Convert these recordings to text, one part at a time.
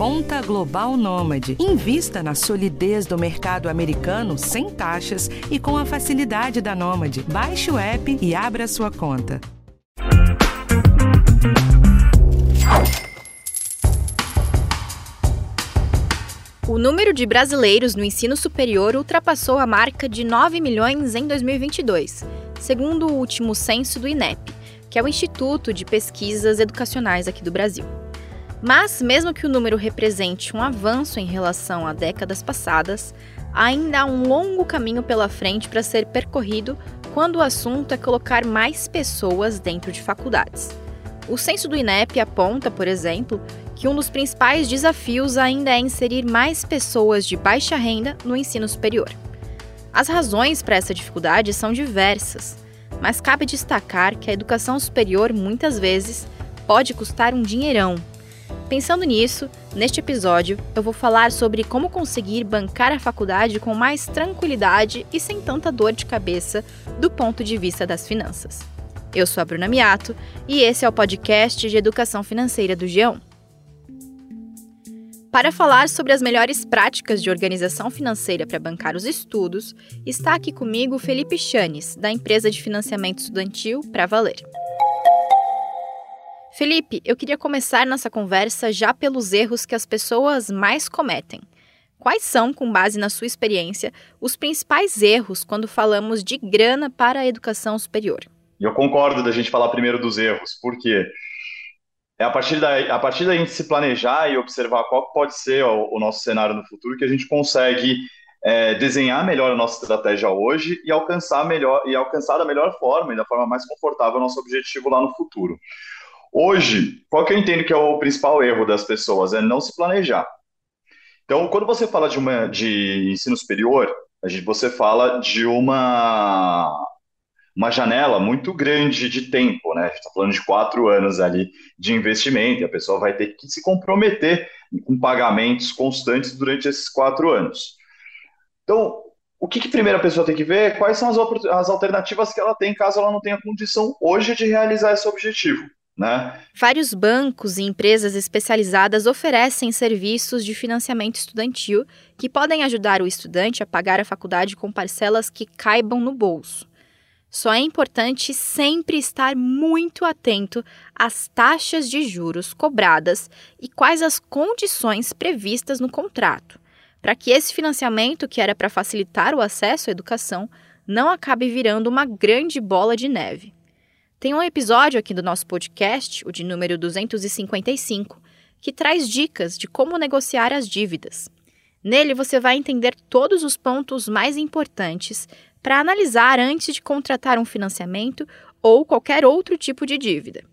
Conta Global Nômade. Invista na solidez do mercado americano sem taxas e com a facilidade da Nômade. Baixe o app e abra sua conta. O número de brasileiros no ensino superior ultrapassou a marca de 9 milhões em 2022, segundo o último censo do INEP, que é o Instituto de Pesquisas Educacionais aqui do Brasil. Mas, mesmo que o número represente um avanço em relação a décadas passadas, ainda há um longo caminho pela frente para ser percorrido quando o assunto é colocar mais pessoas dentro de faculdades. O censo do INEP aponta, por exemplo, que um dos principais desafios ainda é inserir mais pessoas de baixa renda no ensino superior. As razões para essa dificuldade são diversas, mas cabe destacar que a educação superior muitas vezes pode custar um dinheirão. Pensando nisso, neste episódio eu vou falar sobre como conseguir bancar a faculdade com mais tranquilidade e sem tanta dor de cabeça do ponto de vista das finanças. Eu sou a Bruna Miato e esse é o podcast de educação financeira do Geão. Para falar sobre as melhores práticas de organização financeira para bancar os estudos, está aqui comigo Felipe Chanes, da empresa de financiamento estudantil Pra Valer. Felipe, eu queria começar nossa conversa já pelos erros que as pessoas mais cometem. Quais são, com base na sua experiência, os principais erros quando falamos de grana para a educação superior? Eu concordo da gente falar primeiro dos erros, porque é a partir da a partir da gente se planejar e observar qual pode ser o, o nosso cenário no futuro que a gente consegue é, desenhar melhor a nossa estratégia hoje e alcançar melhor e alcançar da melhor forma e da forma mais confortável o nosso objetivo lá no futuro. Hoje, qual que eu entendo que é o principal erro das pessoas é não se planejar. Então, quando você fala de uma de ensino superior, a gente você fala de uma uma janela muito grande de tempo, né? A gente está falando de quatro anos ali de investimento, e a pessoa vai ter que se comprometer com pagamentos constantes durante esses quatro anos. Então, o que, que a pessoa tem que ver? Quais são as, as alternativas que ela tem caso ela não tenha condição hoje de realizar esse objetivo? Né? Vários bancos e empresas especializadas oferecem serviços de financiamento estudantil que podem ajudar o estudante a pagar a faculdade com parcelas que caibam no bolso. Só é importante sempre estar muito atento às taxas de juros cobradas e quais as condições previstas no contrato, para que esse financiamento, que era para facilitar o acesso à educação, não acabe virando uma grande bola de neve. Tem um episódio aqui do nosso podcast, o de número 255, que traz dicas de como negociar as dívidas. Nele você vai entender todos os pontos mais importantes para analisar antes de contratar um financiamento ou qualquer outro tipo de dívida.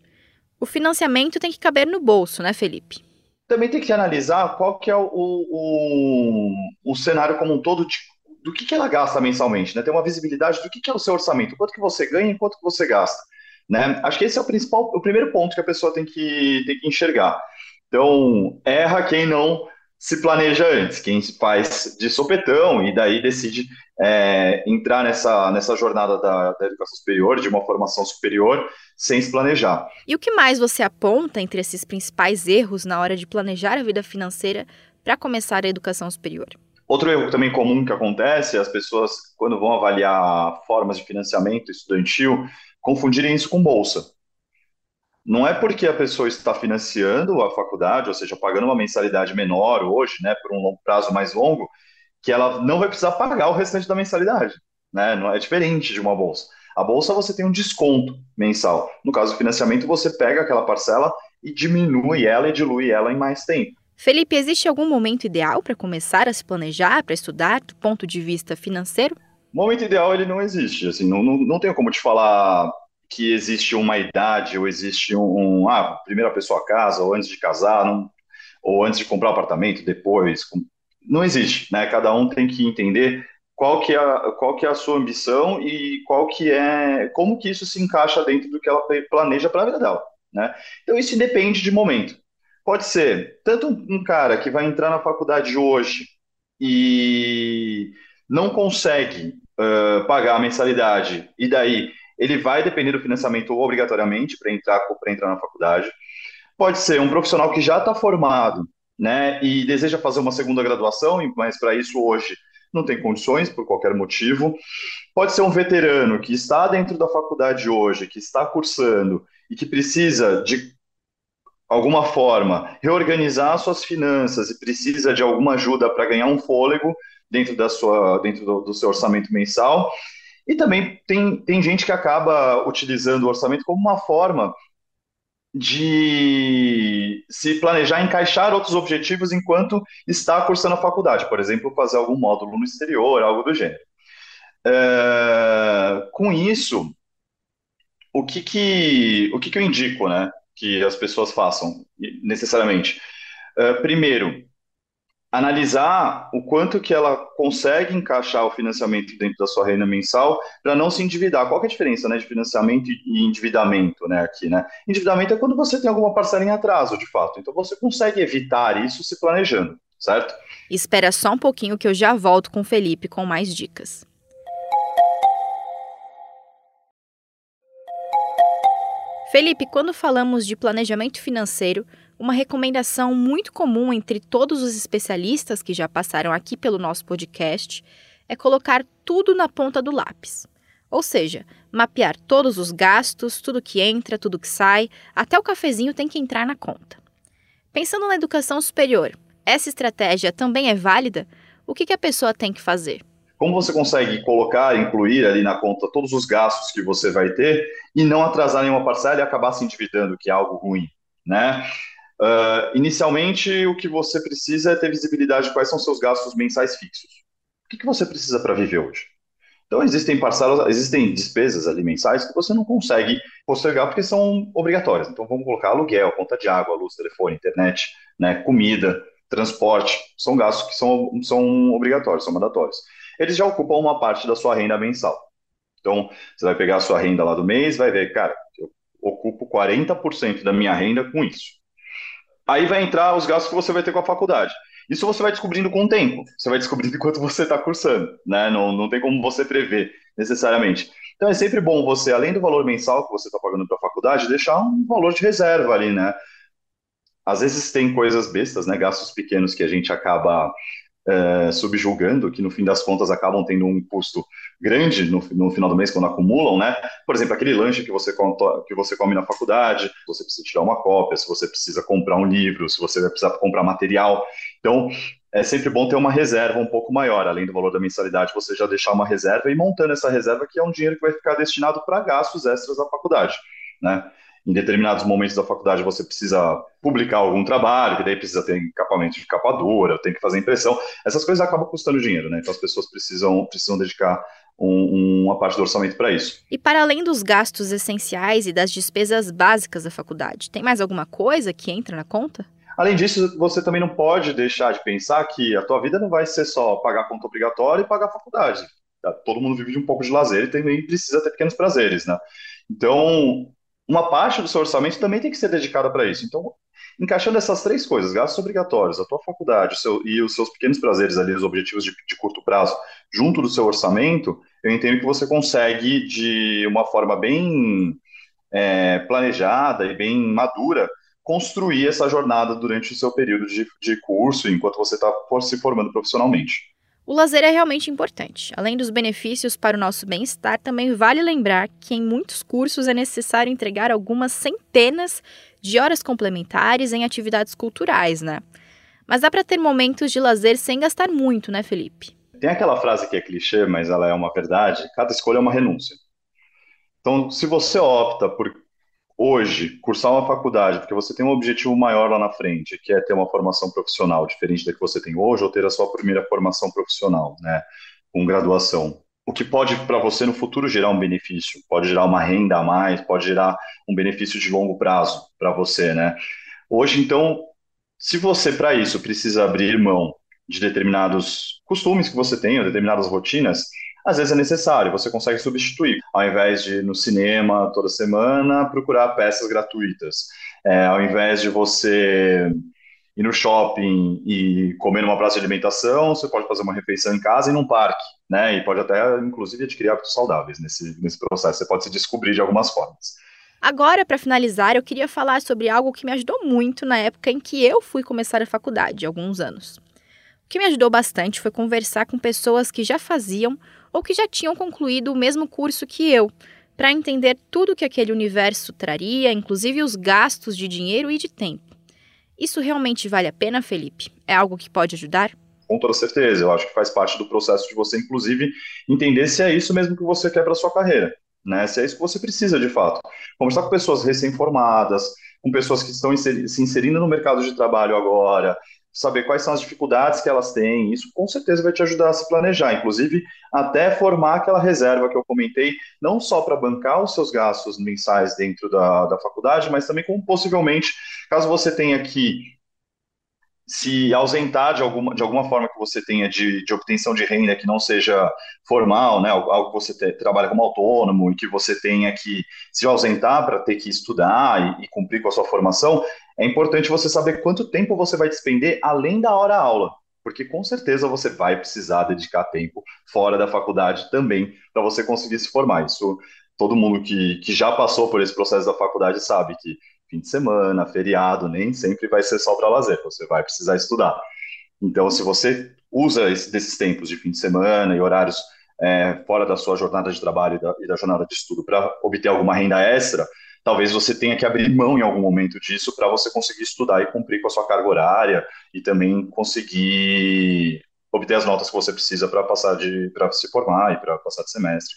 O financiamento tem que caber no bolso, né, Felipe? Também tem que analisar qual que é o, o, o cenário como um todo de, do que, que ela gasta mensalmente, né? Ter uma visibilidade do que, que é o seu orçamento, quanto que você ganha e quanto que você gasta. Né? Acho que esse é o principal, o primeiro ponto que a pessoa tem que, tem que enxergar. Então, erra quem não se planeja antes, quem faz de sopetão e daí decide é, entrar nessa, nessa jornada da, da, educação superior, de uma formação superior, sem se planejar. E o que mais você aponta entre esses principais erros na hora de planejar a vida financeira para começar a educação superior? Outro erro também comum que acontece as pessoas, quando vão avaliar formas de financiamento estudantil, confundirem isso com bolsa. Não é porque a pessoa está financiando a faculdade, ou seja, pagando uma mensalidade menor hoje, né, por um prazo mais longo, que ela não vai precisar pagar o restante da mensalidade, né? Não é diferente de uma bolsa. A bolsa você tem um desconto mensal. No caso do financiamento, você pega aquela parcela e diminui ela e dilui ela em mais tempo. Felipe, existe algum momento ideal para começar a se planejar, para estudar, do ponto de vista financeiro? Momento ideal ele não existe. Assim, não, não, não tenho como te falar que existe uma idade ou existe um, um ah, primeiro a pessoa casa ou antes de casar, não, ou antes de comprar o apartamento, depois, com, não existe, né? Cada um tem que entender qual que é a, qual que é a sua ambição e qual que é como que isso se encaixa dentro do que ela planeja para a vida dela, né? Então isso depende de momento. Pode ser tanto um cara que vai entrar na faculdade hoje e não consegue uh, pagar a mensalidade e daí ele vai depender do financiamento obrigatoriamente para entrar, entrar na faculdade. Pode ser um profissional que já está formado né, e deseja fazer uma segunda graduação, mas para isso hoje não tem condições por qualquer motivo. Pode ser um veterano que está dentro da faculdade hoje, que está cursando e que precisa de alguma forma reorganizar suas finanças e precisa de alguma ajuda para ganhar um fôlego dentro da sua dentro do, do seu orçamento mensal. E também tem, tem gente que acaba utilizando o orçamento como uma forma de se planejar encaixar outros objetivos enquanto está cursando a faculdade, por exemplo, fazer algum módulo no exterior, algo do gênero. É, com isso, o que que, o que que eu indico, né, que as pessoas façam necessariamente? É, primeiro, analisar o quanto que ela consegue encaixar o financiamento dentro da sua renda mensal para não se endividar. Qual é a diferença né, de financiamento e endividamento né, aqui? Né? Endividamento é quando você tem alguma parcela em atraso, de fato. Então você consegue evitar isso se planejando, certo? Espera só um pouquinho que eu já volto com o Felipe com mais dicas. Felipe, quando falamos de planejamento financeiro, uma recomendação muito comum entre todos os especialistas que já passaram aqui pelo nosso podcast é colocar tudo na ponta do lápis. Ou seja, mapear todos os gastos, tudo que entra, tudo que sai, até o cafezinho tem que entrar na conta. Pensando na educação superior, essa estratégia também é válida? O que, que a pessoa tem que fazer? Como você consegue colocar, incluir ali na conta todos os gastos que você vai ter e não atrasar nenhuma parcela e acabar se endividando, que é algo ruim, né? Uh, inicialmente, o que você precisa é ter visibilidade de quais são seus gastos mensais fixos. O que, que você precisa para viver hoje? Então, existem parcelas, existem despesas ali mensais que você não consegue postergar porque são obrigatórias. Então, vamos colocar aluguel, conta de água, luz, telefone, internet, né, comida, transporte. São gastos que são, são obrigatórios, são mandatórios. Eles já ocupam uma parte da sua renda mensal. Então, você vai pegar a sua renda lá do mês, vai ver, cara, eu ocupo 40% da minha renda com isso. Aí vai entrar os gastos que você vai ter com a faculdade. Isso você vai descobrindo com o tempo. Você vai descobrindo enquanto você está cursando, né? Não, não tem como você prever necessariamente. Então é sempre bom você, além do valor mensal que você está pagando para a faculdade, deixar um valor de reserva ali, né? Às vezes tem coisas bestas, né? Gastos pequenos que a gente acaba é, subjulgando, que no fim das contas acabam tendo um custo grande no, no, final do mês quando acumulam, né? Por exemplo, aquele lanche que você, que você come na faculdade, você precisa tirar uma cópia, se você precisa comprar um livro, se você vai precisar comprar material. Então, é sempre bom ter uma reserva um pouco maior, além do valor da mensalidade, você já deixar uma reserva e montando essa reserva, que é um dinheiro que vai ficar destinado para gastos extras da faculdade, né? Em determinados momentos da faculdade você precisa publicar algum trabalho, que daí precisa ter equipamento de capa dura, tem que fazer impressão. Essas coisas acabam custando dinheiro, né? Então as pessoas precisam, precisam dedicar um, uma parte do orçamento para isso. E para além dos gastos essenciais e das despesas básicas da faculdade, tem mais alguma coisa que entra na conta? Além disso, você também não pode deixar de pensar que a tua vida não vai ser só pagar conta obrigatória e pagar a faculdade. Todo mundo vive de um pouco de lazer e também precisa ter pequenos prazeres, né? Então, uma parte do seu orçamento também tem que ser dedicada para isso. Então, encaixando essas três coisas, gastos obrigatórios, a tua faculdade o seu, e os seus pequenos prazeres ali, os objetivos de, de, curto prazo, junto do seu orçamento, eu entendo que você consegue, de uma forma bem é, planejada e bem madura, construir essa jornada durante o seu período de, de curso, enquanto você está se formando profissionalmente. O lazer é realmente importante. Além dos benefícios para o nosso bem-estar, também vale lembrar que em muitos cursos é necessário entregar algumas centenas de horas complementares em atividades culturais, né? Mas dá para ter momentos de lazer sem gastar muito, né, Felipe? Tem aquela frase que é clichê, mas ela é uma verdade: cada escolha é uma renúncia. Então, se você opta por hoje, cursar uma faculdade, porque você tem um objetivo maior lá na frente, que é ter uma formação profissional diferente da que você tem hoje, ou ter a sua primeira formação profissional, né, com graduação. O que pode para você no futuro gerar um benefício, pode gerar uma renda a mais, pode gerar um benefício de longo prazo para você, né? Hoje, então, se você para isso precisa abrir mão de determinados costumes que você tem, ou determinadas rotinas, às vezes é necessário, você consegue substituir. Ao invés de ir no cinema toda semana, procurar peças gratuitas. É, ao invés de você ir no shopping e comer numa praça de alimentação, você pode fazer uma refeição em casa e num parque, né? E pode até, inclusive, adquirir hábitos saudáveis nesse, nesse processo. Você pode se descobrir de algumas formas. Agora, para finalizar, eu queria falar sobre algo que me ajudou muito na época em que eu fui começar a faculdade, alguns anos. O que me ajudou bastante foi conversar com pessoas que já faziam ou que já tinham concluído o mesmo curso que eu, para entender tudo que aquele universo traria, inclusive os gastos de dinheiro e de tempo. Isso realmente vale a pena, Felipe? É algo que pode ajudar? Com toda certeza, eu acho que faz parte do processo de você, inclusive, entender se é isso mesmo que você quer para sua carreira né? Se é isso que você precisa de fato. Conversar com pessoas recém-formadas, com pessoas que estão se inserindo no mercado de trabalho agora, saber quais são as dificuldades que elas têm, isso com certeza vai te ajudar a se planejar, inclusive até formar aquela reserva que eu comentei, não só para bancar os seus gastos mensais dentro da, da faculdade, mas também como possivelmente, caso você tenha que se ausentar de alguma, de alguma forma que você tenha de, de obtenção de renda que não seja formal, né, algo que você te, trabalha como autônomo e que você tenha que se ausentar para ter que estudar e, e, cumprir com a sua formação, é importante você saber quanto tempo você vai despender além da hora aula, porque com certeza você vai precisar dedicar tempo fora da faculdade também para você conseguir se formar. Isso todo mundo que, que já passou por esse processo da faculdade sabe que fim de semana, feriado, nem sempre vai ser só para lazer, você vai precisar estudar. Então, se você usa esse, desses tempos de fim de semana e horários é, fora da sua jornada de trabalho e da, e da jornada de estudo para obter alguma renda extra, talvez você tenha que abrir mão em algum momento disso para você conseguir estudar e cumprir com a sua carga horária e também conseguir obter as notas que você precisa para passar de para se formar e para passar de semestre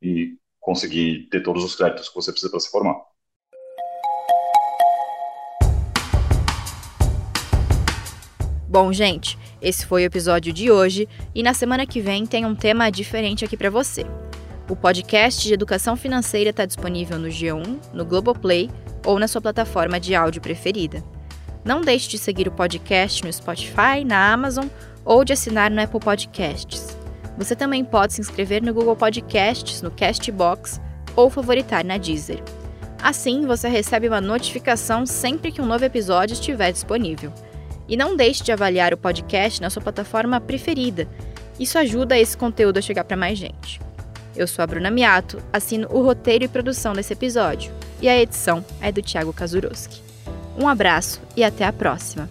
e, e conseguir ter todos os créditos que você precisa para se formar. Bom, gente, esse foi o episódio de hoje e na semana que vem tem um tema diferente aqui para você. O podcast de educação financeira está disponível no G1, no Globoplay ou na sua plataforma de áudio preferida. Não deixe de seguir o podcast no Spotify, na Amazon ou de assinar no Apple Podcasts. Você também pode se inscrever no Google Podcasts, no Castbox ou favoritar na Deezer. Assim, você recebe uma notificação sempre que um novo episódio estiver disponível. E não deixe de avaliar o podcast na sua plataforma preferida. Isso ajuda esse conteúdo a chegar para mais gente. Eu sou a Bruna Miato, assino o roteiro e produção desse episódio, e a edição é do Thiago Kazuroski. Um abraço e até a próxima!